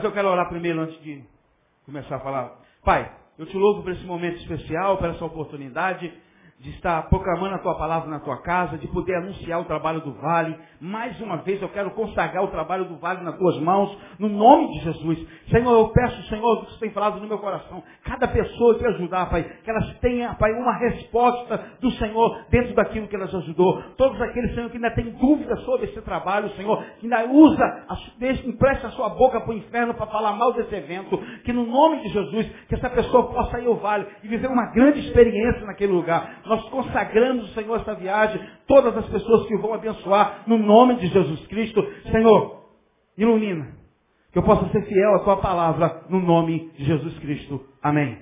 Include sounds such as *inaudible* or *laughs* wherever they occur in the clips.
Mas eu quero orar primeiro antes de começar a falar. Pai, eu te louvo por esse momento especial, por essa oportunidade de estar proclamando a tua palavra na tua casa, de poder anunciar o trabalho do Vale. Mais uma vez eu quero consagrar o trabalho do Vale nas tuas mãos, no nome de Jesus. Senhor, eu peço, Senhor, que você tem falado no meu coração, cada pessoa que ajudar, Pai, que elas tenham, Pai, uma resposta do Senhor dentro daquilo que elas ajudou. Todos aqueles, Senhor, que ainda têm dúvidas sobre esse trabalho, Senhor, que ainda usa, a empresta a sua boca para o inferno para falar mal desse evento, que no nome de Jesus, que essa pessoa possa ir ao vale e viver uma grande experiência naquele lugar. Nós consagramos, Senhor, essa viagem, todas as pessoas que vão abençoar, no nome de Jesus Cristo. Senhor, ilumina, que eu possa ser fiel à tua palavra, no nome de Jesus Cristo. Amém.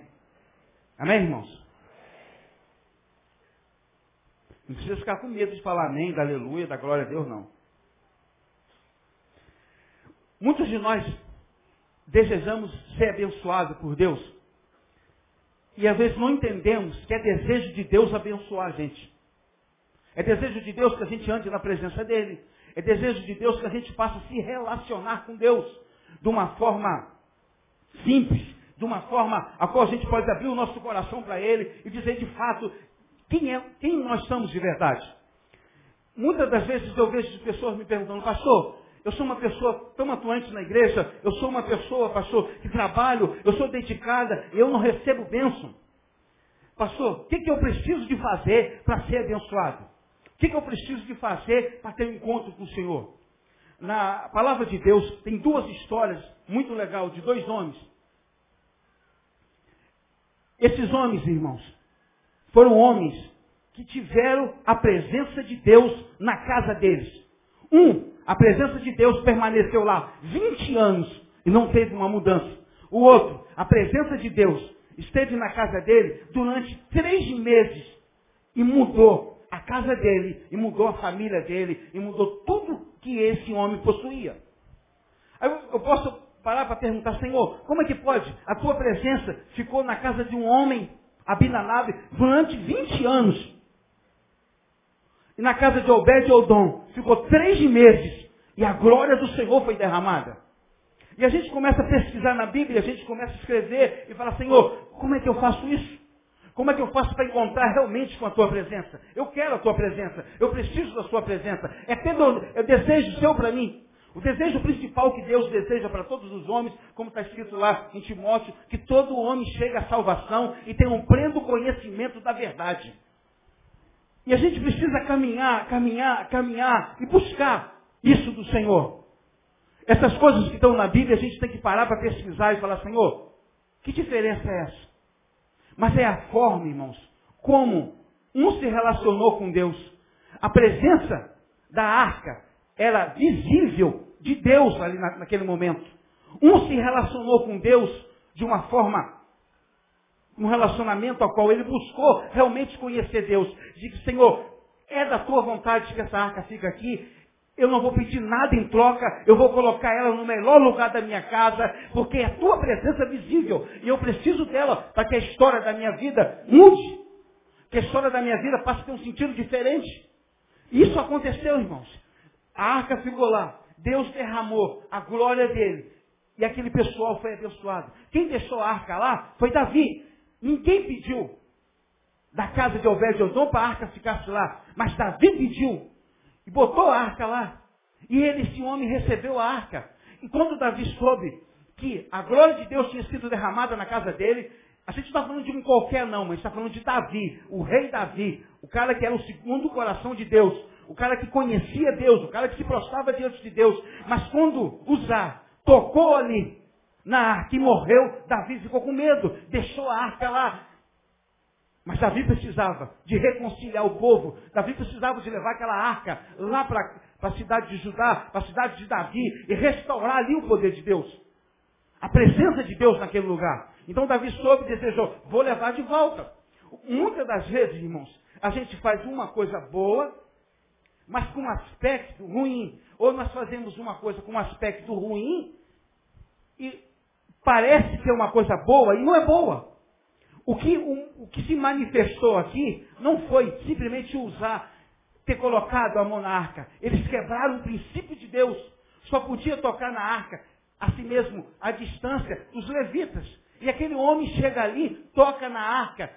Amém, irmãos? Não precisa ficar com medo de falar amém, da aleluia, da glória a Deus, não. Muitos de nós desejamos ser abençoados por Deus. E às vezes não entendemos que é desejo de Deus abençoar a gente. É desejo de Deus que a gente ande na presença dEle. É desejo de Deus que a gente passe a se relacionar com Deus de uma forma simples, de uma forma a qual a gente pode abrir o nosso coração para Ele e dizer de fato quem, é, quem nós somos de verdade. Muitas das vezes eu vejo pessoas me perguntando, pastor, eu sou uma pessoa tão atuante na igreja, eu sou uma pessoa, pastor, que trabalho, eu sou dedicada, eu não recebo bênção. Pastor, o que, que eu preciso de fazer para ser abençoado? O que, que eu preciso de fazer para ter um encontro com o Senhor? Na palavra de Deus tem duas histórias muito legais de dois homens. Esses homens, irmãos, foram homens que tiveram a presença de Deus na casa deles. Um, a presença de Deus permaneceu lá 20 anos e não teve uma mudança. O outro, a presença de Deus esteve na casa dele durante três meses e mudou a casa dele, e mudou a família dele, e mudou tudo que esse homem possuía. Aí eu, posso parar para perguntar, Senhor, como é que pode? A tua presença ficou na casa de um homem, Abinadab, durante 20 anos. E na casa de Obed Odom ficou três meses. E a glória do Senhor foi derramada. E a gente começa a pesquisar na Bíblia, a gente começa a escrever e fala, Senhor, como é que eu faço isso? Como é que eu faço para encontrar realmente com a tua presença? Eu quero a tua presença. Eu preciso da sua presença. É, pelo, é desejo seu para mim. O desejo principal que Deus deseja para todos os homens, como está escrito lá em Timóteo, que todo homem chegue à salvação e tenha um pleno conhecimento da verdade. E a gente precisa caminhar, caminhar, caminhar e buscar isso do Senhor. Essas coisas que estão na Bíblia, a gente tem que parar para pesquisar e falar, Senhor, que diferença é essa? Mas é a forma, irmãos, como um se relacionou com Deus. A presença da arca era visível de Deus ali na, naquele momento. Um se relacionou com Deus de uma forma, um relacionamento ao qual ele buscou realmente conhecer Deus. Diz, Senhor, é da tua vontade que essa arca fique aqui. Eu não vou pedir nada em troca, eu vou colocar ela no melhor lugar da minha casa, porque é a tua presença visível. E eu preciso dela para que a história da minha vida mude. Que a história da minha vida passe a ter um sentido diferente. Isso aconteceu, irmãos. A arca ficou lá. Deus derramou a glória dele. E aquele pessoal foi abençoado. Quem deixou a arca lá foi Davi. Ninguém pediu da casa de Obed-Odom para a arca ficasse lá. Mas Davi pediu. E botou a arca lá. E ele, esse homem, recebeu a arca. E quando Davi soube que a glória de Deus tinha sido derramada na casa dele, a gente não está falando de um qualquer não, mas está falando de Davi, o rei Davi, o cara que era o segundo coração de Deus, o cara que conhecia Deus, o cara que se prostrava diante de Deus. Mas quando Uzá tocou ali na arca e morreu, Davi ficou com medo, deixou a arca lá. Mas Davi precisava de reconciliar o povo. Davi precisava de levar aquela arca lá para a cidade de Judá, para a cidade de Davi, e restaurar ali o poder de Deus. A presença de Deus naquele lugar. Então Davi soube e desejou, vou levar de volta. Muitas das vezes, irmãos, a gente faz uma coisa boa, mas com um aspecto ruim. Ou nós fazemos uma coisa com um aspecto ruim e parece que é uma coisa boa e não é boa. O que, o, que se manifestou aqui não foi simplesmente usar, ter colocado a monarca. Eles quebraram o princípio de Deus. Só podia tocar na arca, assim mesmo, à distância dos levitas. E aquele homem chega ali, toca na arca,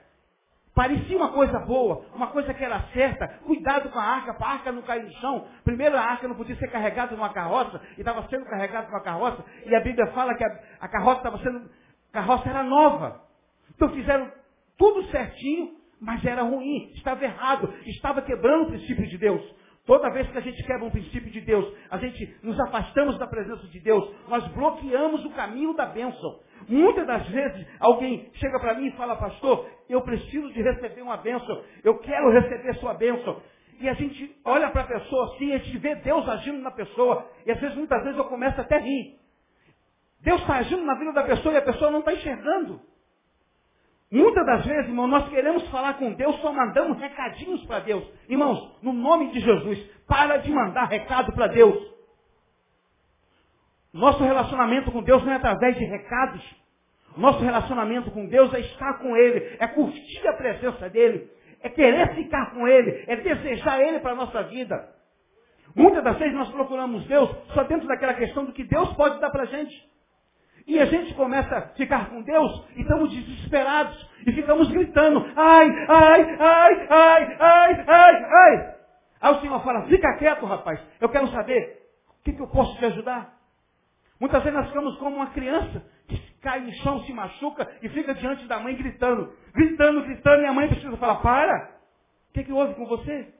Parecia uma coisa boa, uma coisa que era certa. Cuidado com a arca, para a arca não cair no chão. Primeiro a arca não podia ser carregada numa carroça, e estava sendo carregada numa carroça, e a Bíblia fala que a, a carroça estava sendo. A carroça era nova. Então fizeram tudo certinho, mas era ruim, estava errado, estava quebrando o princípio de Deus. Toda vez que a gente quebra um princípio de Deus, a gente nos afastamos da presença de Deus, nós bloqueamos o caminho da bênção. Muitas das vezes alguém chega para mim e fala, pastor, eu preciso de receber uma bênção, eu quero receber sua bênção. E a gente olha para a pessoa assim, a gente vê Deus agindo na pessoa, e às vezes, muitas vezes eu começo até a rir. Deus está agindo na vida da pessoa e a pessoa não está enxergando. Muitas das vezes, irmão, nós queremos falar com Deus, só mandamos recadinhos para Deus. Irmãos, no nome de Jesus, para de mandar recado para Deus. Nosso relacionamento com Deus não é através de recados. Nosso relacionamento com Deus é estar com Ele, é curtir a presença dEle, é querer ficar com Ele, é desejar Ele para a nossa vida. Muitas das vezes nós procuramos Deus só dentro daquela questão do que Deus pode dar para a gente. E a gente começa a ficar com Deus e estamos desesperados e ficamos gritando, ai, ai, ai, ai, ai, ai, ai. Aí o Senhor fala, fica quieto, rapaz, eu quero saber o que, que eu posso te ajudar. Muitas vezes nós ficamos como uma criança que cai no chão, se machuca e fica diante da mãe gritando, gritando, gritando, e a mãe precisa falar, para! O que, que houve com você?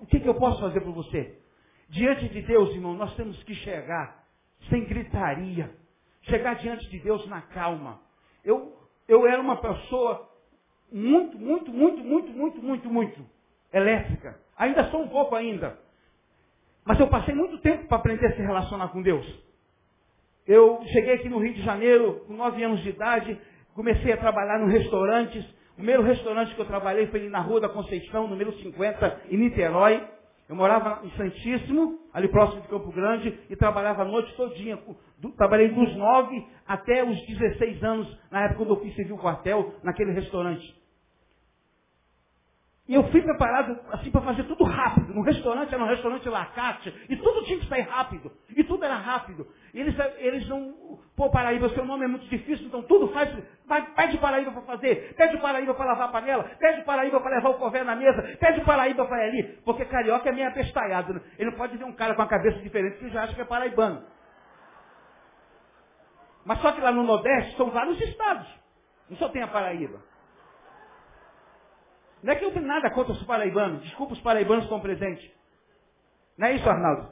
O que, que eu posso fazer por você? Diante de Deus, irmão, nós temos que chegar sem gritaria, chegar diante de Deus na calma. Eu, eu era uma pessoa muito, muito, muito, muito, muito, muito, muito elétrica. Ainda sou um pouco ainda. Mas eu passei muito tempo para aprender a se relacionar com Deus. Eu cheguei aqui no Rio de Janeiro com nove anos de idade, comecei a trabalhar em restaurantes. O primeiro restaurante que eu trabalhei foi na Rua da Conceição, número 50, em Niterói. Eu morava em Santíssimo, ali próximo de Campo Grande, e trabalhava a noite todinha. Trabalhei dos nove até os 16 anos, na época quando eu fiz servir o quartel, naquele restaurante. E eu fui preparado assim para fazer tudo rápido. No restaurante era um restaurante lacate. E tudo tinha que sair rápido. E tudo era rápido. E eles, eles não. Pô, Paraíba, seu nome é muito difícil, então tudo faz. Pede Paraíba para fazer. Pede Paraíba para lavar a panela. Pede Paraíba para levar o cové na mesa. Pede Paraíba para ir ali. Porque carioca é meio apestalhado. Né? Ele não pode ver um cara com a cabeça diferente que já acha que é paraibano. Mas só que lá no Nordeste são vários estados. Não só tem a Paraíba. Não é que eu tenho nada contra os paraibanos. Desculpa os paraibanos com presente. Não é isso, Arnaldo?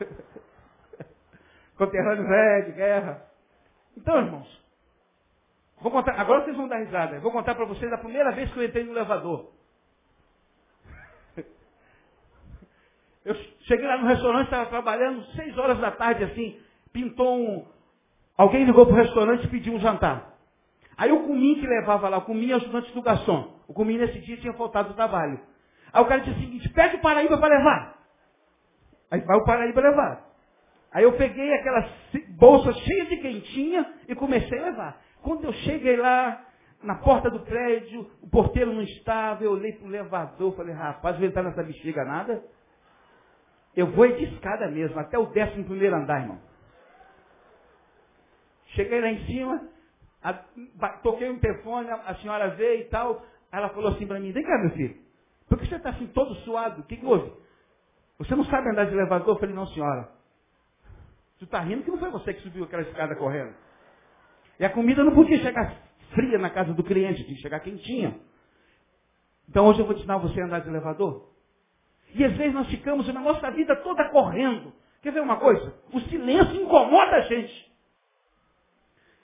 *laughs* Conterrâneo velho, de guerra. Então, irmãos, vou contar, agora vocês vão dar risada. Vou contar para vocês a primeira vez que eu entrei no elevador. Eu cheguei lá no restaurante, estava trabalhando, seis horas da tarde, assim, pintou um. Alguém ligou para o restaurante e pediu um jantar. Aí o Cumim que levava lá, o Cumim é ajudante do garçom. O Cumim nesse dia tinha faltado do trabalho. Aí o cara disse o seguinte, pede o Paraíba para levar. Aí vai o Paraíba levar. Aí eu peguei aquela bolsa cheia de quentinha e comecei a levar. Quando eu cheguei lá, na porta do prédio, o porteiro não estava, eu olhei para o elevador, falei, rapaz, vou entrar nessa bexiga nada. Eu vou de escada mesmo, até o décimo primeiro andar, irmão. Cheguei lá em cima, a, toquei um telefone, a, senhora veio e tal. Ela falou assim para mim, vem cá, meu filho. Por que você está assim todo suado? O que, que houve? Você não sabe andar de elevador? Eu falei, não, senhora. Você está rindo que não foi você que subiu aquela escada correndo. E a comida não podia chegar fria na casa do cliente, tinha que chegar quentinha. Então hoje eu vou ensinar você a andar de elevador. E às vezes nós ficamos na nossa vida toda correndo. Quer ver uma coisa? O silêncio incomoda a gente.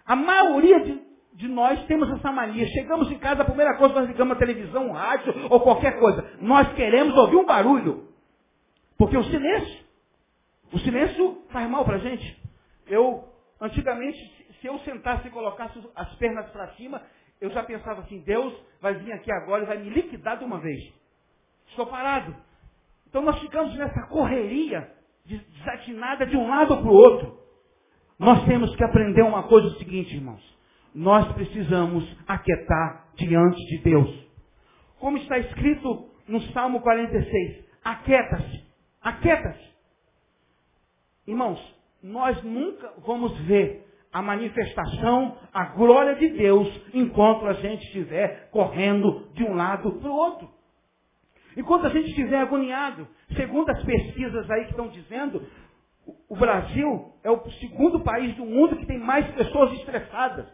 A maioria de, de nós temos essa mania. Chegamos em casa, a primeira coisa nós ligamos a televisão, rádio ou qualquer coisa. Nós queremos ouvir um barulho. Porque o silêncio, o silêncio faz mal para a gente. Eu, antigamente, se eu sentasse e colocasse as pernas para cima, eu já pensava assim, Deus vai vir aqui agora e vai me liquidar de uma vez. Estou parado. Então nós ficamos nessa correria desatinada de um lado para o outro. Nós temos que aprender uma coisa o seguinte, irmãos. Nós precisamos aquietar diante de Deus. Como está escrito no Salmo 46, aquieta-se, aquieta-se. Irmãos, nós nunca vamos ver a manifestação, a glória de Deus, enquanto a gente estiver correndo de um lado para o outro. Enquanto a gente estiver agoniado, segundo as pesquisas aí que estão dizendo, o Brasil é o segundo país do mundo que tem mais pessoas estressadas.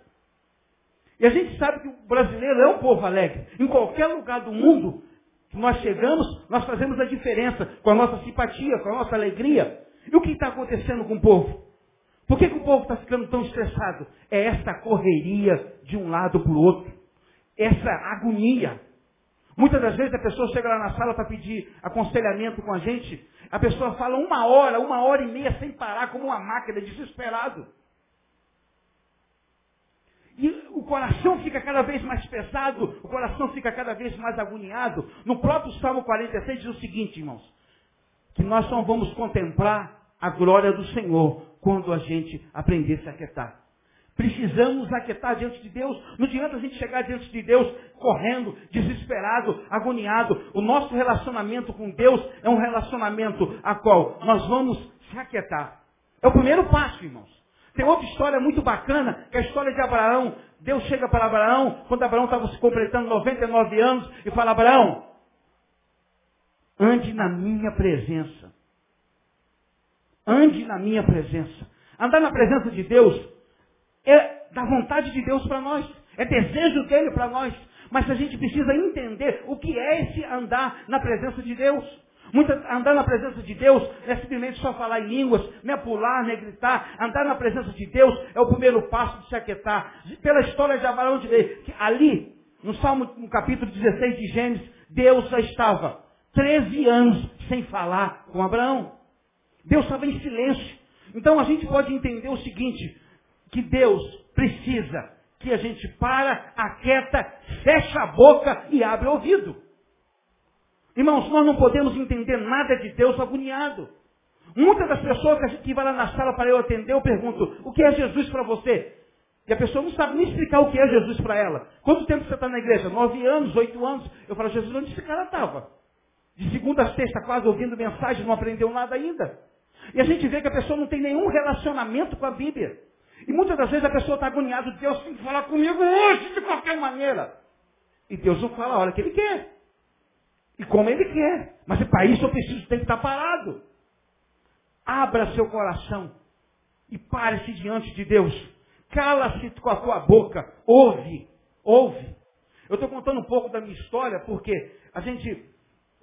E a gente sabe que o brasileiro é um povo alegre. Em qualquer lugar do mundo que nós chegamos, nós fazemos a diferença com a nossa simpatia, com a nossa alegria. E o que está acontecendo com o povo? Por que, que o povo está ficando tão estressado? É essa correria de um lado para o outro. Essa agonia. Muitas das vezes a pessoa chega lá na sala para pedir aconselhamento com a gente, a pessoa fala uma hora, uma hora e meia sem parar, como uma máquina, desesperado. E o coração fica cada vez mais pesado, o coração fica cada vez mais agoniado. No próprio Salmo 46 diz o seguinte, irmãos, que nós só vamos contemplar a glória do Senhor quando a gente aprender a se aquietar. Precisamos aquietar diante de Deus. Não adianta a gente chegar diante de Deus correndo, desesperado, agoniado. O nosso relacionamento com Deus é um relacionamento a qual nós vamos se aquietar. É o primeiro passo, irmãos. Tem outra história muito bacana, que é a história de Abraão. Deus chega para Abraão, quando Abraão estava se completando 99 anos, e fala, Abraão, ande na minha presença. Ande na minha presença. Andar na presença de Deus é da vontade de Deus para nós. É desejo dele para nós. Mas a gente precisa entender o que é esse andar na presença de Deus. Andar na presença de Deus não é simplesmente só falar em línguas, nem é pular, nem é gritar. Andar na presença de Deus é o primeiro passo de se aquietar. Pela história de Abraão de ver que ali, no Salmo, no capítulo 16 de Gênesis, Deus já estava 13 anos sem falar com Abraão. Deus estava em silêncio. Então a gente pode entender o seguinte, que Deus precisa que a gente para, aquieta, fecha a boca e abre o ouvido. Irmãos, nós não podemos entender nada de Deus agoniado. Muitas das pessoas que vai lá na sala para eu atender, eu pergunto, o que é Jesus para você? E a pessoa não sabe nem explicar o que é Jesus para ela. Quanto tempo você está na igreja? Nove anos, oito anos? Eu falo, Jesus, onde esse cara estava? De segunda a sexta, quase ouvindo mensagem, não aprendeu nada ainda. E a gente vê que a pessoa não tem nenhum relacionamento com a Bíblia. E muitas das vezes a pessoa está agoniada, Deus tem que falar comigo hoje, de qualquer maneira. E Deus não fala a hora que Ele quer. E como Ele quer. Mas para isso eu preciso ter que estar parado. Abra seu coração e pare-se diante de Deus. Cala-se com a tua boca. Ouve. Ouve. Eu estou contando um pouco da minha história porque a gente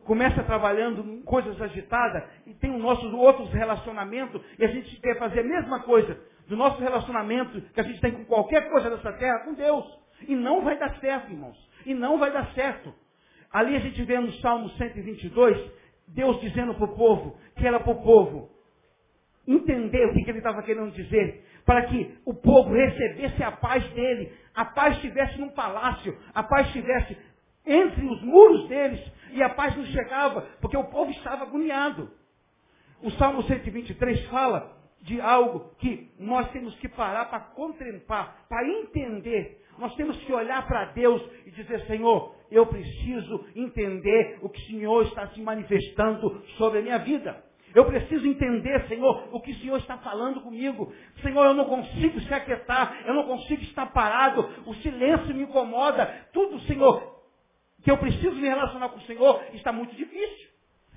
começa trabalhando coisas agitadas e tem os nossos outros relacionamentos e a gente quer fazer a mesma coisa do nosso relacionamento que a gente tem com qualquer coisa dessa terra com Deus. E não vai dar certo, irmãos. E não vai dar certo. Ali a gente vê no Salmo 122, Deus dizendo para o povo, que era para o povo entender o que, que ele estava querendo dizer, para que o povo recebesse a paz dele, a paz estivesse num palácio, a paz estivesse entre os muros deles, e a paz não chegava, porque o povo estava agoniado. O Salmo 123 fala de algo que nós temos que parar para contemplar, para entender. Nós temos que olhar para Deus e dizer, Senhor, eu preciso entender o que o Senhor está se manifestando sobre a minha vida. Eu preciso entender, Senhor, o que o Senhor está falando comigo. Senhor, eu não consigo se aquietar, eu não consigo estar parado, o silêncio me incomoda. Tudo, Senhor, que eu preciso me relacionar com o Senhor está muito difícil.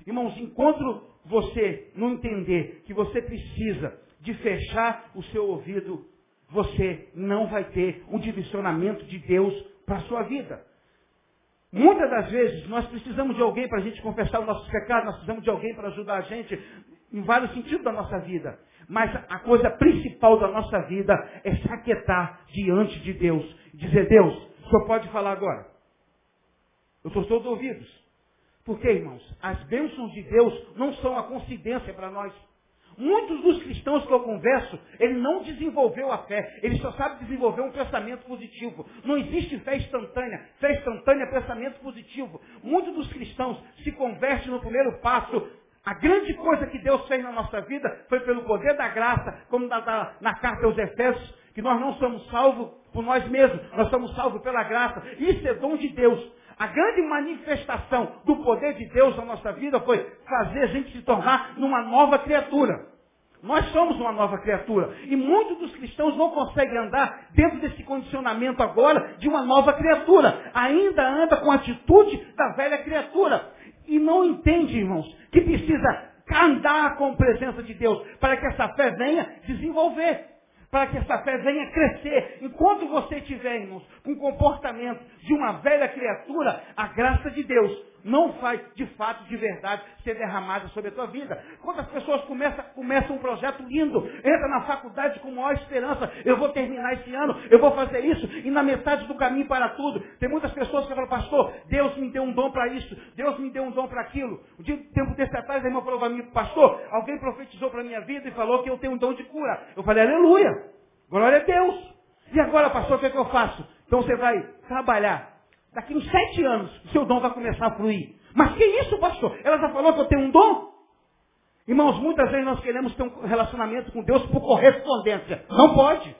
Irmãos, enquanto você não entender que você precisa de fechar o seu ouvido, você não vai ter um direcionamento de Deus para a sua vida. Muitas das vezes nós precisamos de alguém para a gente confessar os nossos pecados, nós precisamos de alguém para ajudar a gente em vários sentidos da nossa vida. Mas a coisa principal da nossa vida é se aquietar diante de Deus. Dizer, Deus, o senhor pode falar agora. Eu estou todos ouvidos. Por quê, irmãos? As bênçãos de Deus não são a coincidência para nós. Muitos dos cristãos que eu converso, ele não desenvolveu a fé, ele só sabe desenvolver um pensamento positivo. Não existe fé instantânea. Fé instantânea é pensamento positivo. Muitos dos cristãos se convertem no primeiro passo. A grande coisa que Deus fez na nossa vida foi pelo poder da graça, como na, na, na carta aos Efésios, que nós não somos salvos por nós mesmos, nós somos salvos pela graça. Isso é dom de Deus. A grande manifestação do poder de Deus na nossa vida foi fazer a gente se tornar numa nova criatura. Nós somos uma nova criatura. E muitos dos cristãos não conseguem andar dentro desse condicionamento agora de uma nova criatura. Ainda anda com a atitude da velha criatura. E não entende, irmãos, que precisa andar com a presença de Deus para que essa fé venha desenvolver para que essa fé venha crescer. Enquanto você tiver, irmãos, um comportamento de uma velha criatura, a graça de Deus não faz, de fato, de verdade, ser derramada sobre a tua vida. Quando as pessoas começam, começam um projeto lindo, entra na faculdade com maior esperança, eu vou terminar esse ano, eu vou fazer isso, e na metade do caminho para tudo. Tem muitas pessoas que falam, pastor, Deus me deu um dom para isso, Deus me deu um dom para aquilo. Um dia, tempo desse atrás, a irmã falou para mim, pastor, alguém profetizou para a minha vida e falou que eu tenho um dom de cura. Eu falei, aleluia, glória a Deus. E agora, pastor, o que, é que eu faço? Então você vai trabalhar Daqui uns sete anos, o seu dom vai começar a fluir. Mas que isso, pastor? Ela já falou que eu tenho um dom? Irmãos, muitas vezes nós queremos ter um relacionamento com Deus por correspondência. Não pode.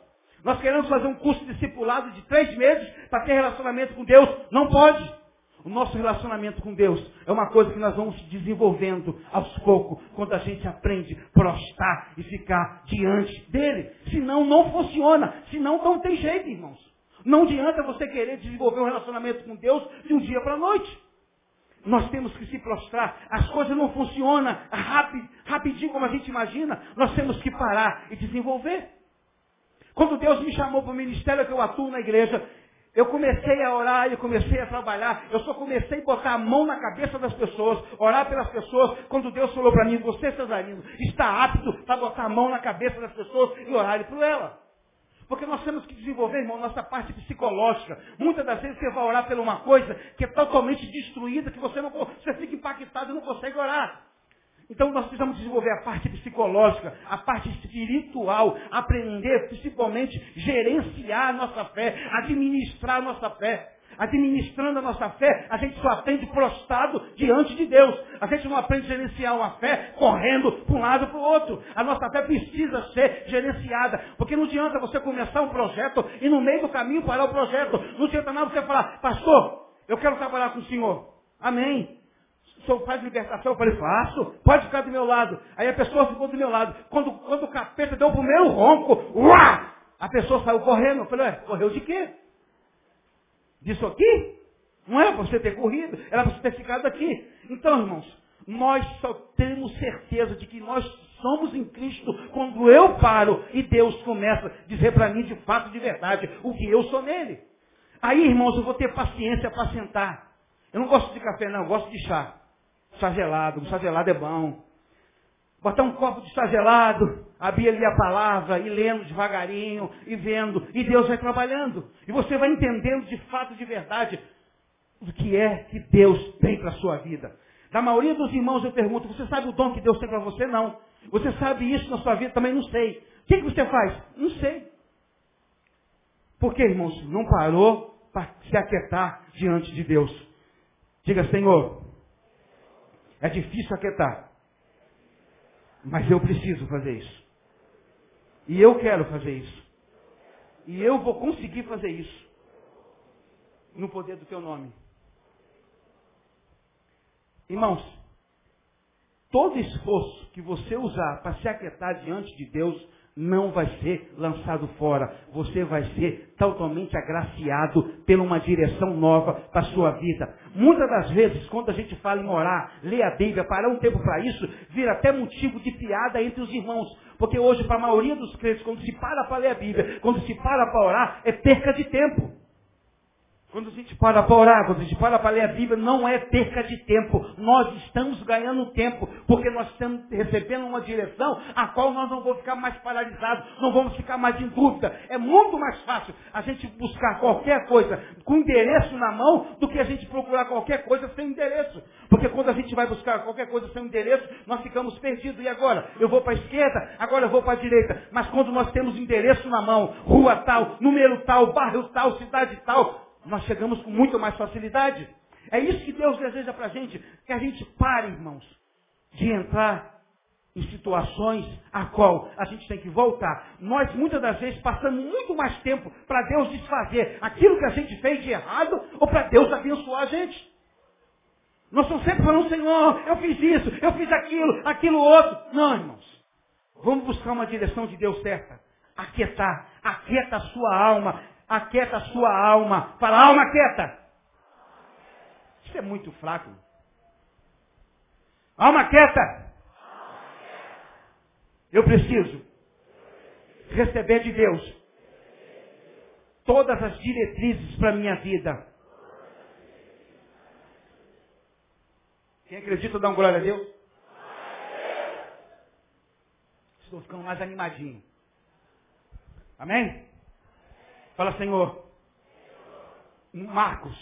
Nós queremos fazer um curso discipulado de três meses para ter relacionamento com Deus. Não pode. O nosso relacionamento com Deus é uma coisa que nós vamos desenvolvendo aos poucos, quando a gente aprende a prostar e ficar diante dele. Senão não funciona. Senão não tem jeito, irmãos. Não adianta você querer desenvolver um relacionamento com Deus de um dia para a noite. Nós temos que se prostrar. As coisas não funcionam rapid, rapidinho como a gente imagina. Nós temos que parar e desenvolver. Quando Deus me chamou para o ministério que eu atuo na igreja, eu comecei a orar, eu comecei a trabalhar, eu só comecei a botar a mão na cabeça das pessoas, orar pelas pessoas, quando Deus falou para mim, você, Cesarino, está apto para botar a mão na cabeça das pessoas e orar por ela. Porque nós temos que desenvolver, irmão, nossa parte psicológica. Muitas das vezes você vai orar por uma coisa que é totalmente destruída, que você não você fica impactado e não consegue orar. Então nós precisamos desenvolver a parte psicológica, a parte espiritual, aprender principalmente gerenciar a nossa fé, administrar a nossa fé administrando a nossa fé, a gente só aprende prostrado diante de Deus. A gente não aprende a gerenciar uma fé correndo para um lado para o outro. A nossa fé precisa ser gerenciada. Porque não adianta você começar um projeto e no meio do caminho parar o projeto. Não adianta nada você falar, pastor, eu quero trabalhar com o senhor. Amém. O senhor faz libertação? Eu falei, faço. Pode ficar do meu lado. Aí a pessoa ficou do meu lado. Quando, quando o capeta deu o primeiro ronco, uá, a pessoa saiu correndo. Eu falei, ué, correu de quê? Disso aqui? Não era para você ter corrido, era para você ter ficado aqui. Então, irmãos, nós só temos certeza de que nós somos em Cristo quando eu paro e Deus começa a dizer para mim de fato, de verdade, o que eu sou nele. Aí, irmãos, eu vou ter paciência para sentar. Eu não gosto de café, não, eu gosto de chá. Chá gelado, chá gelado é bom botar um copo de chá gelado, abrir ali a palavra, e lendo devagarinho, e vendo, e Deus vai trabalhando. E você vai entendendo de fato, de verdade, o que é que Deus tem para a sua vida. Da maioria dos irmãos eu pergunto, você sabe o dom que Deus tem para você? Não. Você sabe isso na sua vida? Também não sei. O que, que você faz? Não sei. Por que, irmãos? Não parou para se aquietar diante de Deus. Diga, Senhor, é difícil aquietar. Mas eu preciso fazer isso. E eu quero fazer isso. E eu vou conseguir fazer isso. No poder do teu nome. Irmãos, todo esforço que você usar para se aquietar diante de Deus não vai ser lançado fora. Você vai ser totalmente agraciado pela uma direção nova para a sua vida. Muitas das vezes, quando a gente fala em orar, ler a Bíblia, parar um tempo para isso, vira até motivo de piada entre os irmãos. Porque hoje, para a maioria dos crentes, quando se para para ler a Bíblia, quando se para para orar, é perca de tempo. Quando a gente para para orar, quando a gente para para ler a Bíblia, não é perca de tempo. Nós estamos ganhando tempo, porque nós estamos recebendo uma direção a qual nós não vamos ficar mais paralisados, não vamos ficar mais em dúvida. É muito mais fácil a gente buscar qualquer coisa com endereço na mão do que a gente procurar qualquer coisa sem endereço. Porque quando a gente vai buscar qualquer coisa sem endereço, nós ficamos perdidos. E agora? Eu vou para a esquerda, agora eu vou para a direita. Mas quando nós temos endereço na mão, rua tal, número tal, bairro tal, cidade tal, nós chegamos com muito mais facilidade. É isso que Deus deseja para a gente, que a gente pare, irmãos, de entrar em situações a qual a gente tem que voltar. Nós muitas das vezes passamos muito mais tempo para Deus desfazer aquilo que a gente fez de errado ou para Deus abençoar a gente. Nós estamos sempre falando, Senhor, eu fiz isso, eu fiz aquilo, aquilo outro. Não, irmãos. Vamos buscar uma direção de Deus certa. Aquietar, aquieta a sua alma, aquieta a sua alma. Fala, alma quieta. Isso é muito fraco. Alma quieta. Eu preciso receber de Deus todas as diretrizes para a minha vida. Quem acredita, dá um glória a Deus. Estou ficando mais animadinho. Amém? Fala, Senhor. Marcos,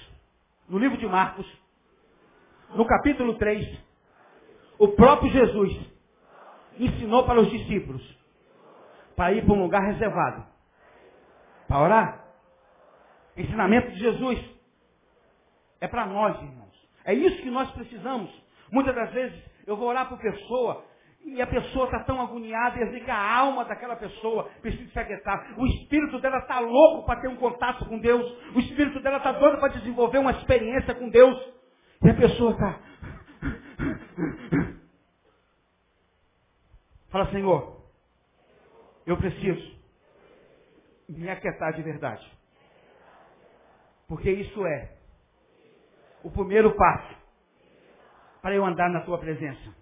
no livro de Marcos, no capítulo 3, o próprio Jesus ensinou para os discípulos para ir para um lugar reservado. Para orar. Ensinamento de Jesus é para nós, irmãos. É isso que nós precisamos. Muitas das vezes eu vou orar por pessoa e a pessoa está tão agoniada, e que a alma daquela pessoa precisa se aquietar. O espírito dela está louco para ter um contato com Deus. O espírito dela está doido para desenvolver uma experiência com Deus. E a pessoa está. Fala, Senhor, eu preciso me aquietar de verdade. Porque isso é o primeiro passo para eu andar na tua presença.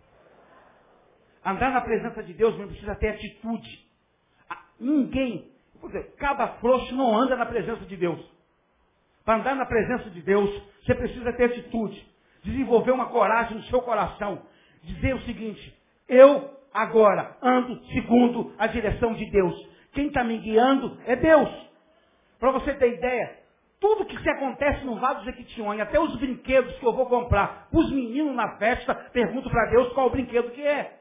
Andar na presença de Deus não precisa ter atitude. Ah, ninguém, cada frouxo não anda na presença de Deus. Para andar na presença de Deus, você precisa ter atitude. Desenvolver uma coragem no seu coração. Dizer o seguinte, eu agora ando segundo a direção de Deus. Quem está me guiando é Deus. Para você ter ideia, tudo que se acontece no Vado Jequitinhonha, até os brinquedos que eu vou comprar, os meninos na festa, pergunto para Deus qual o brinquedo que é.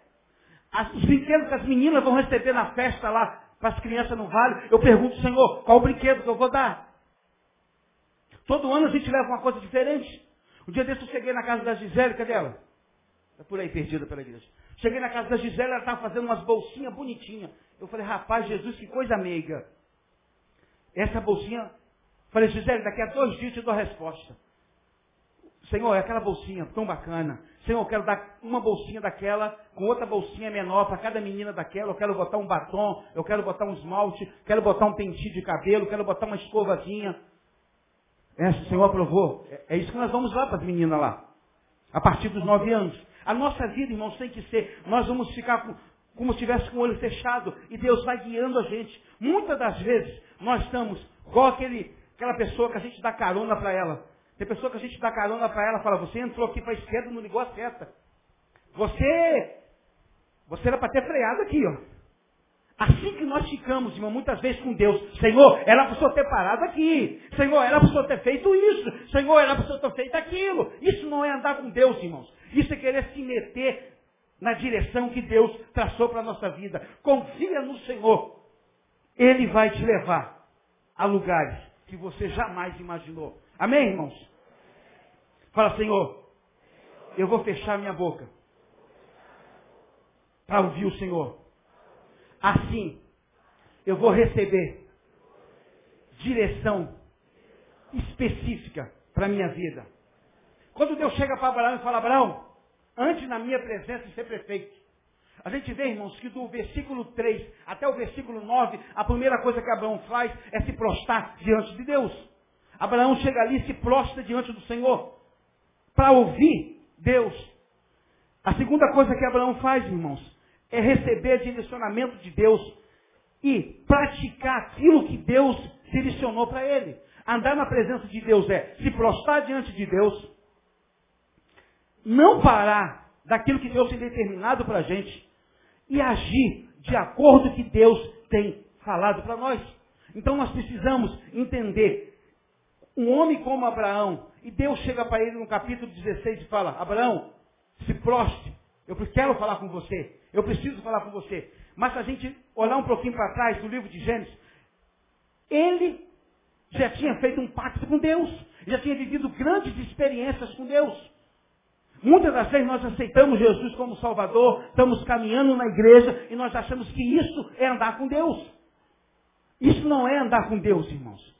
As, os brinquedos que as meninas vão receber na festa lá, para as crianças no vale, eu pergunto, Senhor, qual o brinquedo que eu vou dar? Todo ano a gente leva uma coisa diferente. Um dia desse eu cheguei na casa da Gisele, cadê ela? Está por aí perdida pela igreja. Cheguei na casa da Gisele, ela estava fazendo umas bolsinhas bonitinhas. Eu falei, rapaz, Jesus, que coisa meiga. Essa bolsinha Falei, Gisele, daqui a dois dias eu te dou a resposta. Senhor, é aquela bolsinha tão bacana. Senhor, eu quero dar uma bolsinha daquela com outra bolsinha menor para cada menina daquela. Eu quero botar um batom, eu quero botar um esmalte, quero botar um pentinho de cabelo, quero botar uma escovazinha. É, o Senhor aprovou. É, é isso que nós vamos lá para as meninas lá. A partir dos nove anos. A nossa vida, irmãos, tem que ser. Nós vamos ficar com, como se estivesse com o olho fechado e Deus vai guiando a gente. Muitas das vezes nós estamos igual aquele Aquela pessoa que a gente dá carona para ela. Tem pessoa que a gente dá carona para ela fala, você entrou aqui para a esquerda não ligou a seta. Você, você era para ter freado aqui, ó. Assim que nós ficamos, irmão, muitas vezes com Deus, Senhor, era para o Senhor ter parado aqui. Senhor, era para o Senhor ter feito isso. Senhor, era para o Senhor ter feito aquilo. Isso não é andar com Deus, irmãos. Isso é querer se meter na direção que Deus traçou para a nossa vida. Confia no Senhor. Ele vai te levar a lugares que você jamais imaginou. Amém, irmãos? Fala, Senhor, eu vou fechar minha boca para ouvir o Senhor. Assim, eu vou receber direção específica para a minha vida. Quando Deus chega para Abraão e fala, Abraão, antes na minha presença ser prefeito, a gente vê, irmãos, que do versículo 3 até o versículo 9, a primeira coisa que Abraão faz é se prostrar diante de Deus. Abraão chega ali e se prostra diante do Senhor para ouvir Deus. A segunda coisa que Abraão faz, irmãos, é receber direcionamento de Deus e praticar aquilo que Deus direcionou para ele. Andar na presença de Deus é se prostrar diante de Deus, não parar daquilo que Deus tem determinado para a gente e agir de acordo com que Deus tem falado para nós. Então nós precisamos entender um homem como Abraão, e Deus chega para ele no capítulo 16 e fala, Abraão, se prostre, eu quero falar com você, eu preciso falar com você. Mas se a gente olhar um pouquinho para trás do livro de Gênesis, ele já tinha feito um pacto com Deus, já tinha vivido grandes experiências com Deus. Muitas das vezes nós aceitamos Jesus como Salvador, estamos caminhando na igreja e nós achamos que isso é andar com Deus. Isso não é andar com Deus, irmãos.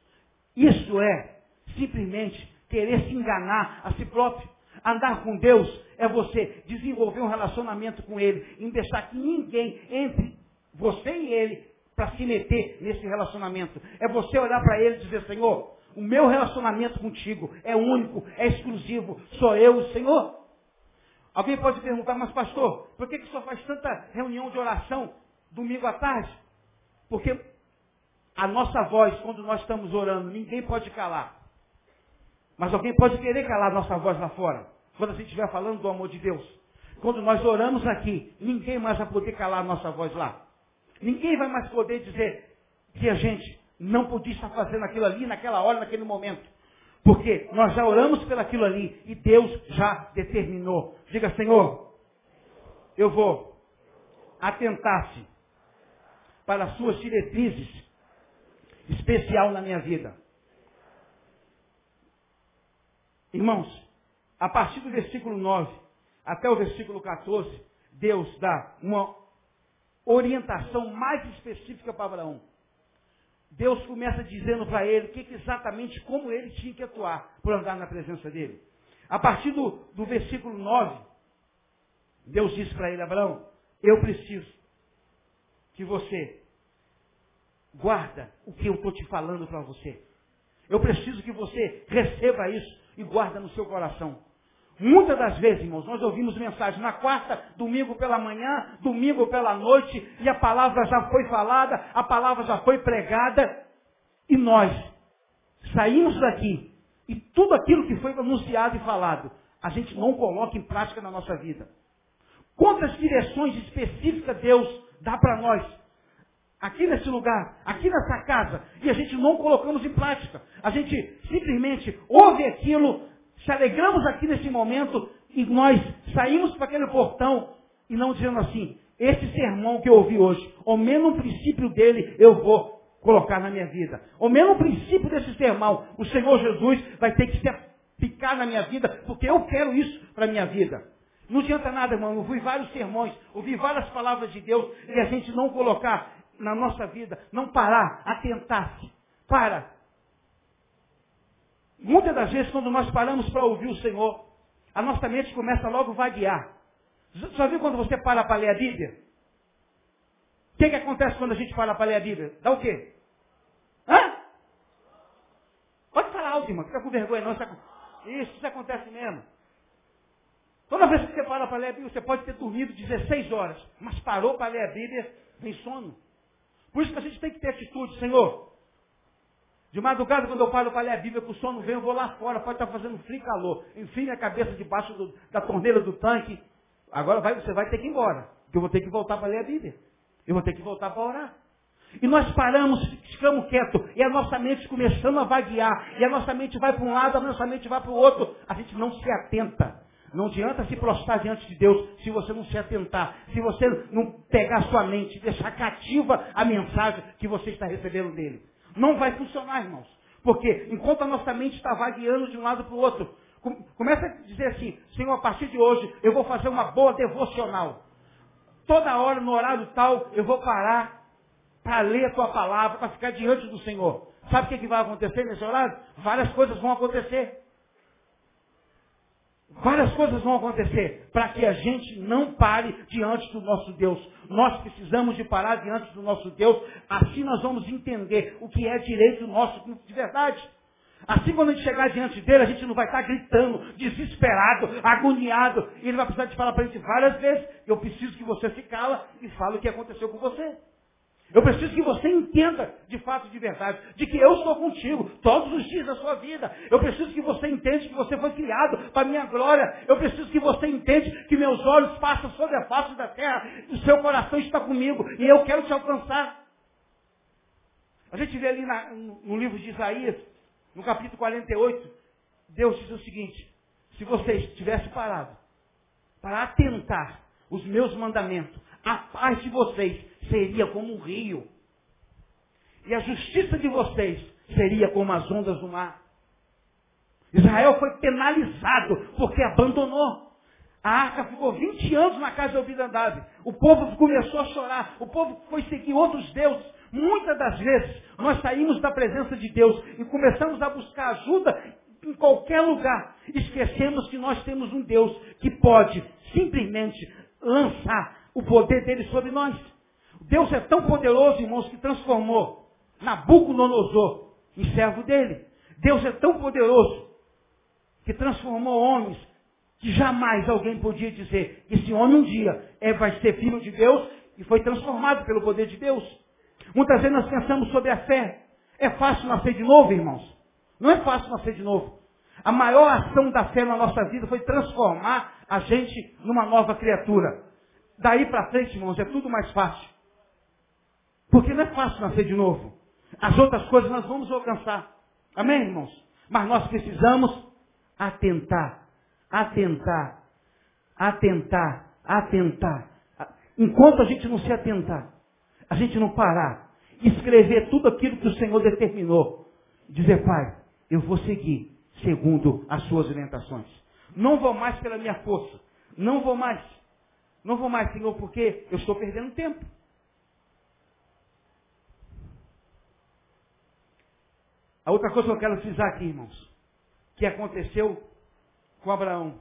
Isso é simplesmente querer se enganar a si próprio. Andar com Deus é você desenvolver um relacionamento com Ele, em deixar que ninguém entre você e Ele para se meter nesse relacionamento. É você olhar para Ele e dizer, Senhor, o meu relacionamento contigo é único, é exclusivo, sou eu o Senhor. Alguém pode perguntar, mas pastor, por que, que só faz tanta reunião de oração domingo à tarde? Porque a nossa voz, quando nós estamos orando, ninguém pode calar. Mas alguém pode querer calar nossa voz lá fora, quando a gente estiver falando do amor de Deus. Quando nós oramos aqui, ninguém mais vai poder calar nossa voz lá. Ninguém vai mais poder dizer que a gente não podia estar fazendo aquilo ali, naquela hora, naquele momento. Porque nós já oramos pelaquilo ali e Deus já determinou. Diga, Senhor, eu vou atentar-se para as suas diretrizes especial na minha vida. Irmãos, a partir do versículo 9 até o versículo 14, Deus dá uma orientação mais específica para Abraão. Deus começa dizendo para ele que, exatamente como ele tinha que atuar por andar na presença dele. A partir do, do versículo 9, Deus disse para ele, Abraão, eu preciso que você guarda o que eu estou te falando para você. Eu preciso que você receba isso e guarda no seu coração. Muitas das vezes, irmãos, nós ouvimos mensagens na quarta, domingo pela manhã, domingo pela noite, e a palavra já foi falada, a palavra já foi pregada, e nós saímos daqui, e tudo aquilo que foi anunciado e falado, a gente não coloca em prática na nossa vida. Quantas direções específicas Deus dá para nós? Aqui nesse lugar, aqui nessa casa, e a gente não colocamos em prática. A gente simplesmente ouve aquilo, se alegramos aqui nesse momento e nós saímos para aquele portão e não dizendo assim, esse sermão que eu ouvi hoje, ao menos um princípio dele eu vou colocar na minha vida. Ao menos um princípio desse sermão, o Senhor Jesus vai ter que se aplicar na minha vida, porque eu quero isso para a minha vida. Não adianta nada, irmão. Eu ouvi vários sermões, ouvi várias palavras de Deus e a gente não colocar na nossa vida, não parar, atentar-se. Para, Muitas das vezes, quando nós paramos para ouvir o Senhor, a nossa mente começa logo a vaguear. Já viu quando você para para ler a Bíblia? O que, que acontece quando a gente para para ler a Bíblia? Dá o quê? Hã? Pode falar alto, irmão. Fica com vergonha não. Isso, isso acontece mesmo. Toda vez que você para para ler a Bíblia, você pode ter dormido 16 horas, mas parou para ler a Bíblia, vem sono. Por isso que a gente tem que ter atitude, Senhor. De madrugada, quando eu paro para ler a Bíblia, que o sono vem, eu vou lá fora, pode estar fazendo frio e calor. Enfim, minha cabeça debaixo do, da torneira do tanque. Agora vai, você vai ter que ir embora. Porque eu vou ter que voltar para ler a Bíblia. Eu vou ter que voltar para orar. E nós paramos, ficamos quietos, e a nossa mente começando a vaguear, e a nossa mente vai para um lado, a nossa mente vai para o outro. A gente não se atenta. Não adianta se prostrar diante de Deus se você não se atentar, se você não pegar sua mente, deixar cativa a mensagem que você está recebendo dele. Não vai funcionar, irmãos. Porque enquanto a nossa mente está vagueando de um lado para o outro, começa a dizer assim, Senhor, a partir de hoje eu vou fazer uma boa devocional. Toda hora, no horário tal, eu vou parar para ler a tua palavra, para ficar diante do Senhor. Sabe o que, que vai acontecer nesse horário? Várias coisas vão acontecer. Várias coisas vão acontecer para que a gente não pare diante do nosso Deus. Nós precisamos de parar diante do nosso Deus, assim nós vamos entender o que é direito nosso de verdade. Assim quando a gente chegar diante dele, a gente não vai estar gritando, desesperado, agoniado. E ele vai precisar de falar para a gente várias vezes, eu preciso que você se cala e fale o que aconteceu com você. Eu preciso que você entenda de fato, de verdade, de que eu estou contigo todos os dias da sua vida. Eu preciso que você entenda que você foi criado para a minha glória. Eu preciso que você entenda que meus olhos passam sobre a face da terra, o seu coração está comigo e eu quero te alcançar. A gente vê ali na, no livro de Isaías, no capítulo 48, Deus diz o seguinte: se vocês tivessem parado para atentar os meus mandamentos, a paz de vocês seria como um rio. E a justiça de vocês seria como as ondas do mar. Israel foi penalizado porque abandonou. A arca ficou 20 anos na casa de Obidandave. O povo começou a chorar. O povo foi seguir outros deuses. Muitas das vezes nós saímos da presença de Deus e começamos a buscar ajuda em qualquer lugar. Esquecemos que nós temos um Deus que pode simplesmente lançar o poder dele sobre nós. Deus é tão poderoso, irmãos, que transformou Nabucodonosor em servo dele. Deus é tão poderoso que transformou homens que jamais alguém podia dizer esse homem um dia é, vai ser filho de Deus e foi transformado pelo poder de Deus. Muitas vezes nós pensamos sobre a fé. É fácil nascer de novo, irmãos? Não é fácil nascer de novo. A maior ação da fé na nossa vida foi transformar a gente numa nova criatura. Daí para frente, irmãos, é tudo mais fácil. Porque não é fácil nascer de novo. As outras coisas nós vamos alcançar. Amém, irmãos? Mas nós precisamos atentar, atentar, atentar, atentar. Enquanto a gente não se atentar, a gente não parar, escrever tudo aquilo que o Senhor determinou, dizer, Pai, eu vou seguir segundo as suas orientações. Não vou mais pela minha força. Não vou mais. Não vou mais, Senhor, porque eu estou perdendo tempo. A outra coisa que eu quero frisar aqui, irmãos, que aconteceu com Abraão.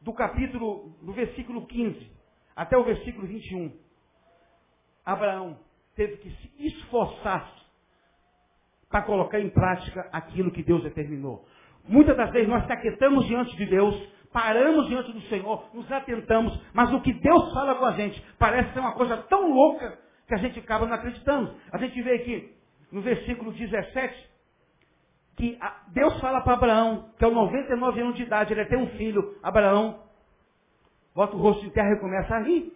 Do capítulo, do versículo 15 até o versículo 21. Abraão teve que se esforçar para colocar em prática aquilo que Deus determinou. Muitas das vezes nós se aquietamos diante de Deus, paramos diante do Senhor, nos atentamos, mas o que Deus fala com a gente parece ser uma coisa tão louca que a gente acaba não acreditando. A gente vê aqui no versículo 17 que Deus fala para Abraão, que aos 99 anos de idade ele tem um filho, Abraão, bota o rosto em terra e começa a rir.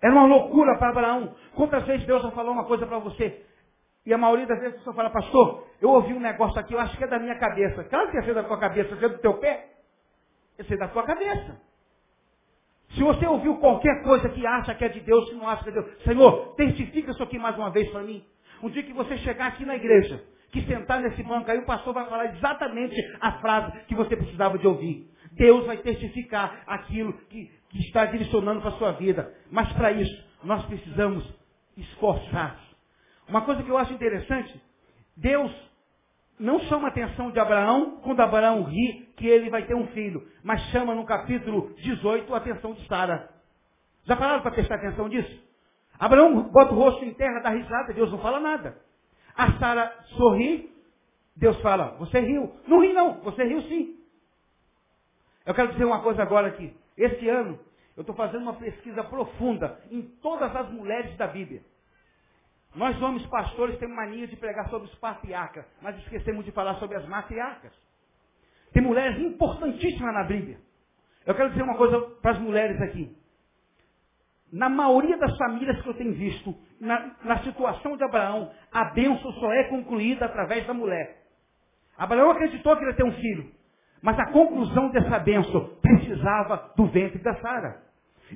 Era uma loucura para Abraão. Quantas vezes Deus já falou uma coisa para você? E a maioria das vezes pessoa fala, pastor, eu ouvi um negócio aqui, eu acho que é da minha cabeça. Claro que é ser da tua cabeça, é do teu pé. É ser da tua cabeça. Se você ouviu qualquer coisa que acha que é de Deus, que não acha que é de Deus, Senhor, testifica isso aqui mais uma vez para mim. Um dia que você chegar aqui na igreja, que sentar nesse banco aí, o pastor vai falar exatamente a frase que você precisava de ouvir. Deus vai testificar aquilo que, que está direcionando para a sua vida. Mas para isso, nós precisamos esforçar uma coisa que eu acho interessante, Deus não chama a atenção de Abraão quando Abraão ri que ele vai ter um filho, mas chama no capítulo 18 a atenção de Sara. Já pararam para prestar atenção disso? Abraão bota o rosto em terra, dá risada, Deus não fala nada. A Sara sorri, Deus fala, você riu. Não ri não, você riu sim. Eu quero dizer uma coisa agora aqui. Esse ano, eu estou fazendo uma pesquisa profunda em todas as mulheres da Bíblia. Nós, homens pastores, temos mania de pregar sobre os patriarcas, mas esquecemos de falar sobre as matriarcas. Tem mulheres importantíssimas na Bíblia. Eu quero dizer uma coisa para as mulheres aqui. Na maioria das famílias que eu tenho visto, na, na situação de Abraão, a bênção só é concluída através da mulher. Abraão acreditou que ele ia ter um filho, mas a conclusão dessa bênção precisava do ventre da Sara.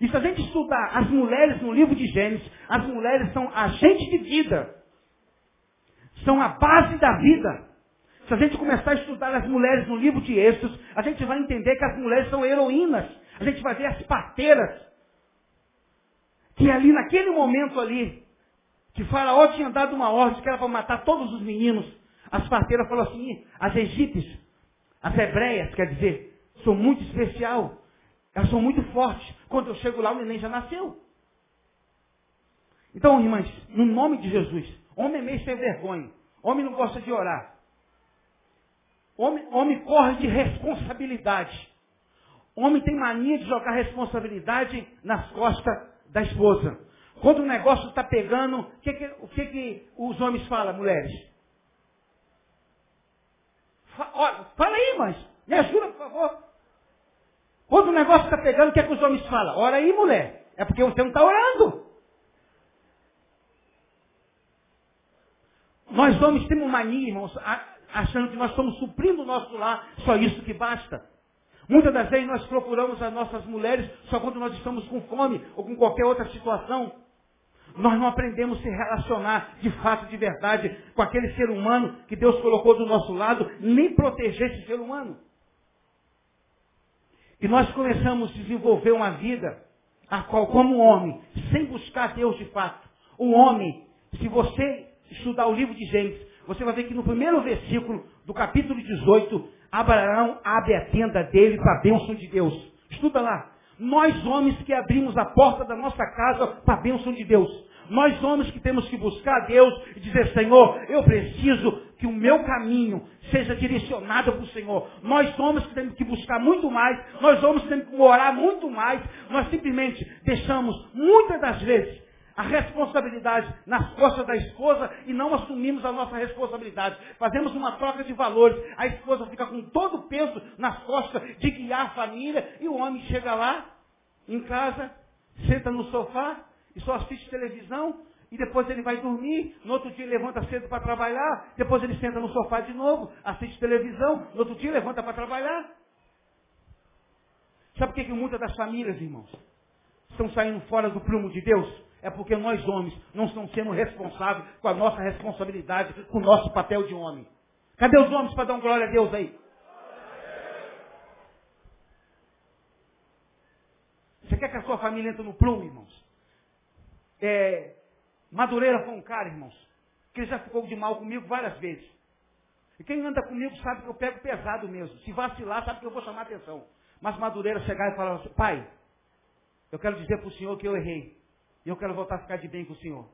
E se a gente estudar as mulheres no livro de Gênesis, as mulheres são agentes de vida. São a base da vida. Se a gente começar a estudar as mulheres no livro de Êxodos, a gente vai entender que as mulheres são heroínas. A gente vai ver as parteiras. Que ali, naquele momento ali, que Faraó tinha dado uma ordem que era para matar todos os meninos, as parteiras falaram assim, as egípcias, as hebreias, quer dizer, são muito especial. Elas são muito fortes. Quando eu chego lá, o neném já nasceu. Então, irmãs, no nome de Jesus, homem é meio sem vergonha. Homem não gosta de orar. Homem, homem corre de responsabilidade. Homem tem mania de jogar responsabilidade nas costas da esposa. Quando o negócio está pegando, o que, que, o que, que os homens falam, mulheres? Fa- olha, fala aí, mães. Me ajuda, por favor. Quando o negócio está pegando, o que, é que os homens falam? Ora aí, mulher. É porque você não está orando. Nós homens temos mania, irmãos, achando que nós estamos suprindo o nosso lar, só isso que basta. Muitas das vezes nós procuramos as nossas mulheres só quando nós estamos com fome ou com qualquer outra situação. Nós não aprendemos a se relacionar de fato, de verdade, com aquele ser humano que Deus colocou do nosso lado, nem proteger esse ser humano. E nós começamos a desenvolver uma vida a qual, como homem, sem buscar Deus de fato, o homem, se você estudar o livro de Gênesis, você vai ver que no primeiro versículo do capítulo 18, Abraão abre a tenda dele para a bênção de Deus. Estuda lá. Nós homens que abrimos a porta da nossa casa para a bênção de Deus. Nós homens que temos que buscar a Deus e dizer, Senhor, eu preciso que o meu caminho seja direcionado para o Senhor. Nós homens que temos que buscar muito mais, nós homens que temos que orar muito mais, nós simplesmente deixamos, muitas das vezes, a responsabilidade nas costas da esposa e não assumimos a nossa responsabilidade. Fazemos uma troca de valores. A esposa fica com todo o peso nas costas de guiar a família e o homem chega lá, em casa, senta no sofá e só assiste televisão e depois ele vai dormir, no outro dia levanta cedo para trabalhar, depois ele senta no sofá de novo, assiste televisão, no outro dia levanta para trabalhar. Sabe por que, que muitas das famílias, irmãos, estão saindo fora do prumo de Deus? É porque nós homens não estamos sendo responsáveis com a nossa responsabilidade, com o nosso papel de homem. Cadê os homens para dar um glória a Deus aí? Você quer que a sua família entre no prumo, irmãos? É, Madureira foi um cara, irmãos, que ele já ficou de mal comigo várias vezes. E quem anda comigo sabe que eu pego pesado mesmo. Se vacilar, sabe que eu vou chamar atenção. Mas Madureira chegar e falar assim, pai, eu quero dizer para o senhor que eu errei. E eu quero voltar a ficar de bem com o senhor.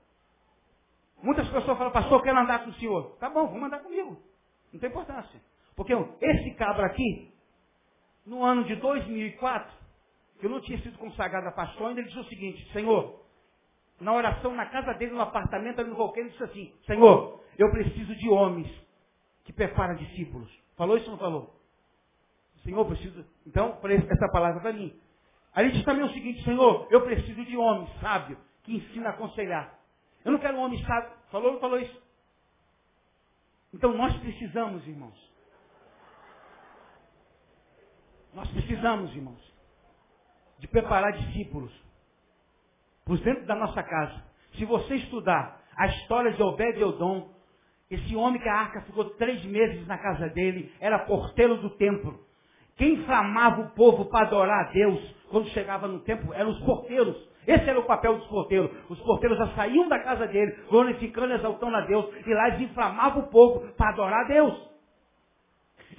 Muitas pessoas falam, pastor, eu quero andar com o senhor. Tá bom, vamos andar comigo. Não tem importância. Porque esse cabra aqui, no ano de 2004, que eu não tinha sido consagrado a pastor, ainda ele disse o seguinte, Senhor, na oração na casa dele, no apartamento, ali no Volcano, ele disse assim, Senhor, eu preciso de homens que preparam discípulos. Falou isso ou não falou? Senhor, eu preciso. Então, essa palavra para mim. Ele diz também o seguinte, Senhor, eu preciso de homem sábio que ensina a aconselhar. Eu não quero um homem sábio. Falou ou não falou isso? Então nós precisamos, irmãos. Nós precisamos, irmãos, de preparar discípulos por dentro da nossa casa. Se você estudar a história de Obed e Odom, esse homem que a arca ficou três meses na casa dele, era porteiro do templo. Quem inflamava o povo para adorar a Deus quando chegava no templo eram os porteiros. Esse era o papel dos porteiros. Os porteiros já saíam da casa dele, glorificando e exaltando a Deus, e lá eles inflamavam o povo para adorar a Deus.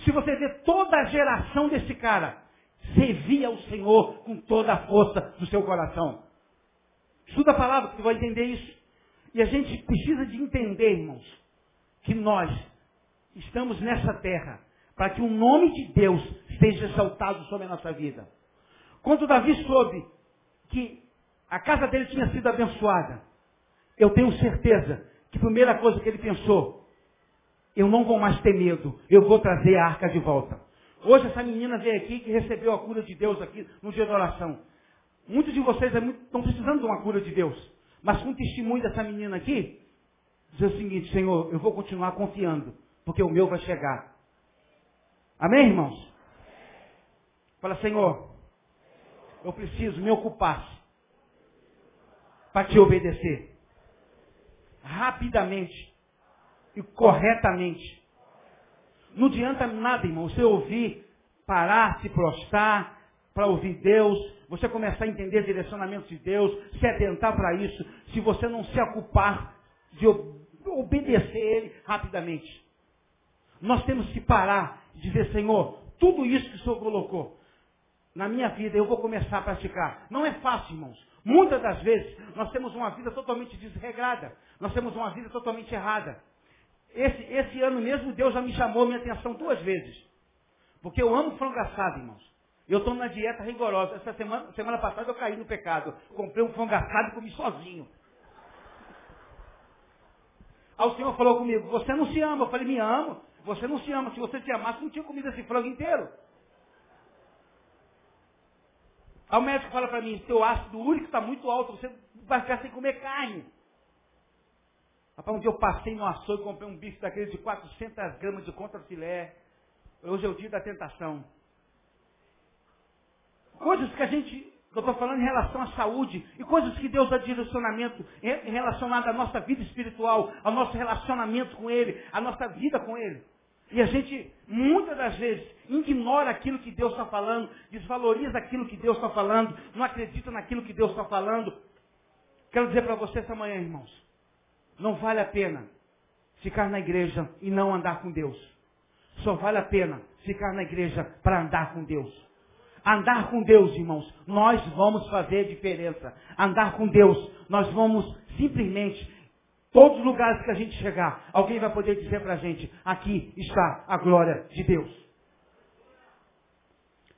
Se você vê toda a geração desse cara, servia ao Senhor com toda a força do seu coração. Estuda a palavra que você vai entender isso. E a gente precisa de entender, irmãos, que nós estamos nessa terra para que o nome de Deus seja exaltado sobre a nossa vida. Quando Davi soube que a casa dele tinha sido abençoada, eu tenho certeza que a primeira coisa que ele pensou, eu não vou mais ter medo, eu vou trazer a arca de volta. Hoje essa menina veio aqui que recebeu a cura de Deus aqui no dia da oração. Muitos de vocês é estão precisando de uma cura de Deus. Mas com o testemunho dessa menina aqui, diz o seguinte, Senhor, eu vou continuar confiando, porque o meu vai chegar. Amém, irmãos? Fala, Senhor, eu preciso me ocupar para te obedecer. Rapidamente e corretamente. Não adianta nada, irmão, você ouvir, parar, se prostrar, para ouvir Deus, você começar a entender o direcionamento de Deus, se atentar para isso, se você não se ocupar de obedecer Ele rapidamente. Nós temos que parar e dizer, Senhor, tudo isso que o Senhor colocou na minha vida, eu vou começar a praticar. Não é fácil, irmãos. Muitas das vezes, nós temos uma vida totalmente desregrada. Nós temos uma vida totalmente errada. Esse, esse ano mesmo, Deus já me chamou a minha atenção duas vezes. Porque eu amo frango assado, irmãos. Eu estou na dieta rigorosa. Essa semana, semana passada eu caí no pecado. Comprei um frango assado e comi sozinho. Aí o Senhor falou comigo, você não se ama. Eu falei, me amo. Você não se ama. Se você se amasse, não tinha comido esse frango inteiro. Aí o médico fala para mim, teu ácido úrico está muito alto, você vai ficar sem comer carne. Rapaz, um dia eu passei no açougue e comprei um bife daquele de 400 gramas de contra filé. Hoje é o dia da tentação. Coisas que a gente, eu estou falando em relação à saúde, e coisas que Deus dá direcionamento relacionado à nossa vida espiritual, ao nosso relacionamento com Ele, à nossa vida com Ele. E a gente, muitas das vezes, ignora aquilo que Deus está falando, desvaloriza aquilo que Deus está falando, não acredita naquilo que Deus está falando. Quero dizer para você essa manhã, irmãos, não vale a pena ficar na igreja e não andar com Deus. Só vale a pena ficar na igreja para andar com Deus. Andar com Deus, irmãos, nós vamos fazer diferença. Andar com Deus, nós vamos simplesmente Todos os lugares que a gente chegar, alguém vai poder dizer para a gente, aqui está a glória de Deus.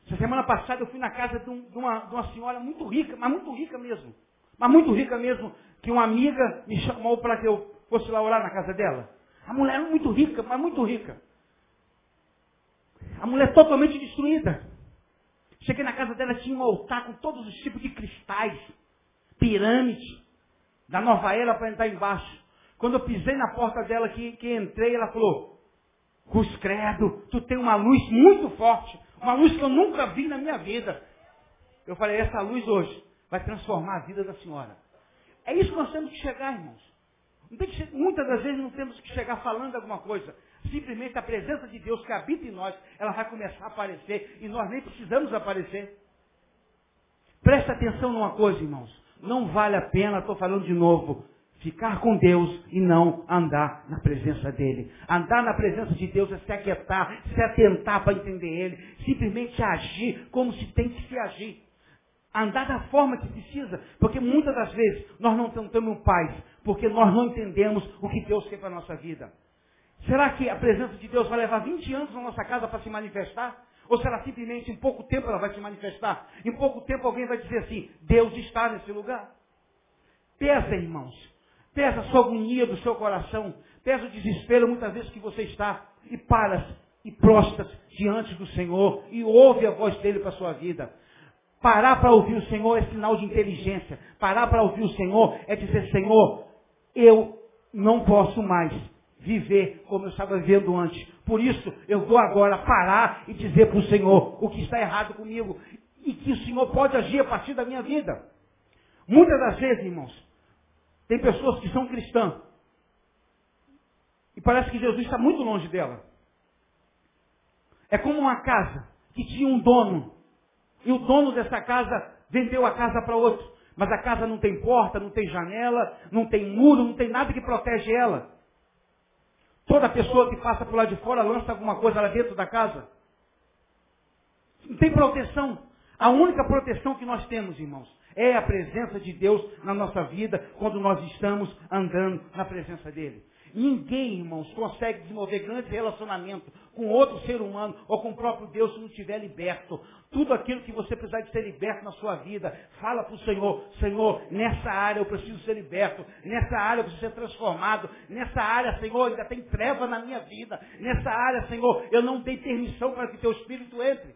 Essa semana passada eu fui na casa de, um, de, uma, de uma senhora muito rica, mas muito rica mesmo. Mas muito rica mesmo, que uma amiga me chamou para que eu fosse lá orar na casa dela. A mulher era muito rica, mas muito rica. A mulher totalmente destruída. Cheguei na casa dela, tinha um altar com todos os tipos de cristais, pirâmide, da nova era para entrar embaixo. Quando eu pisei na porta dela, que, que entrei, ela falou, Cruz Credo, tu tem uma luz muito forte, uma luz que eu nunca vi na minha vida. Eu falei, essa luz hoje vai transformar a vida da senhora. É isso que nós temos que chegar, irmãos. Que, muitas das vezes não temos que chegar falando alguma coisa. Simplesmente a presença de Deus que habita em nós, ela vai começar a aparecer e nós nem precisamos aparecer. Presta atenção numa coisa, irmãos. Não vale a pena, estou falando de novo, ficar com Deus e não andar na presença dele. Andar na presença de Deus é se aquietar, se atentar para entender ele, simplesmente agir como se tem que se agir. Andar da forma que precisa, porque muitas das vezes nós não temos paz, porque nós não entendemos o que Deus quer para a nossa vida. Será que a presença de Deus vai levar 20 anos na nossa casa para se manifestar? Ou será simplesmente em pouco tempo ela vai se manifestar? Em pouco tempo alguém vai dizer assim, Deus está nesse lugar. Pesa, irmãos. Pesa a sua agonia do seu coração. Pesa o desespero muitas vezes que você está. E paras e prostas diante do Senhor e ouve a voz dele para a sua vida. Parar para ouvir o Senhor é sinal de inteligência. Parar para ouvir o Senhor é dizer, Senhor, eu não posso mais viver como eu estava vivendo antes. Por isso, eu vou agora parar e dizer para o Senhor o que está errado comigo e que o Senhor pode agir a partir da minha vida. Muitas das vezes, irmãos, tem pessoas que são cristãs e parece que Jesus está muito longe dela. É como uma casa que tinha um dono e o dono dessa casa vendeu a casa para outro. Mas a casa não tem porta, não tem janela, não tem muro, não tem nada que protege ela. Toda pessoa que passa por lá de fora lança alguma coisa lá dentro da casa. Não tem proteção. A única proteção que nós temos, irmãos, é a presença de Deus na nossa vida quando nós estamos andando na presença dele. Ninguém, irmãos, consegue desenvolver grande relacionamento com outro ser humano ou com o próprio Deus se não estiver liberto. Tudo aquilo que você precisar de ser liberto na sua vida, fala para o Senhor, Senhor, nessa área eu preciso ser liberto, nessa área eu preciso ser transformado, nessa área, Senhor, ainda tem treva na minha vida, nessa área, Senhor, eu não dei permissão para que teu Espírito entre.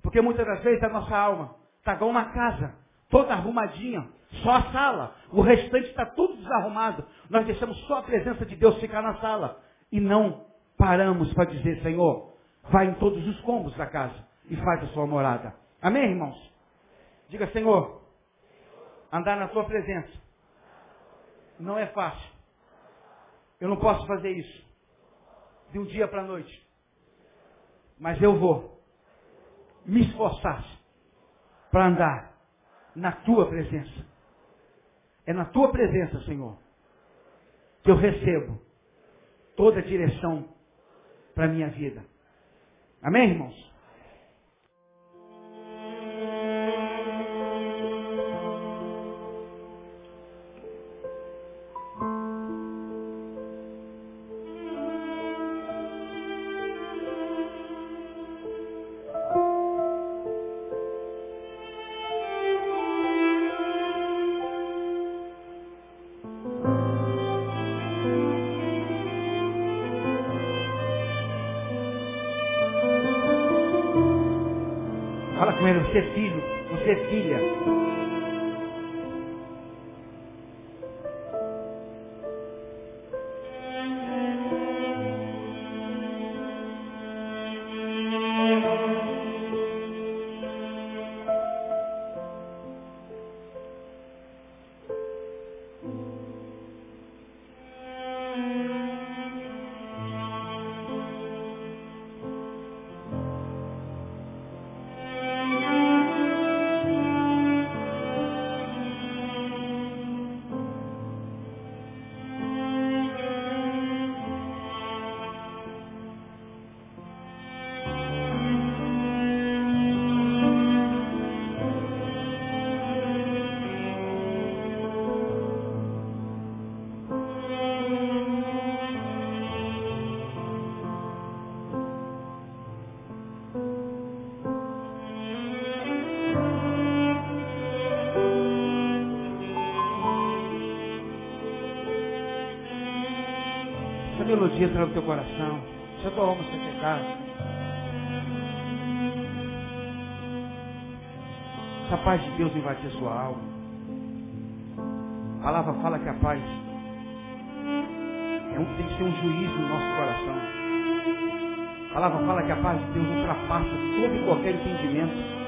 Porque muitas das vezes a nossa alma está igual uma casa, toda arrumadinha, só a sala. O restante está tudo desarrumado. Nós deixamos só a presença de Deus ficar na sala. E não paramos para dizer, Senhor, vai em todos os cômodos da casa e faz a sua morada. Amém, irmãos? Diga, Senhor, andar na tua presença não é fácil. Eu não posso fazer isso de um dia para a noite. Mas eu vou me esforçar para andar na tua presença. É na tua presença, Senhor, que eu recebo toda a direção para a minha vida. Amém, irmãos? Fala Essa melodia entra no teu coração. Se a tua alma se pecar. Essa paz de Deus invadir a sua alma. A palavra fala que a paz é um, tem que ser um juízo no nosso coração. A palavra fala que a paz de Deus ultrapassa todo e qualquer entendimento.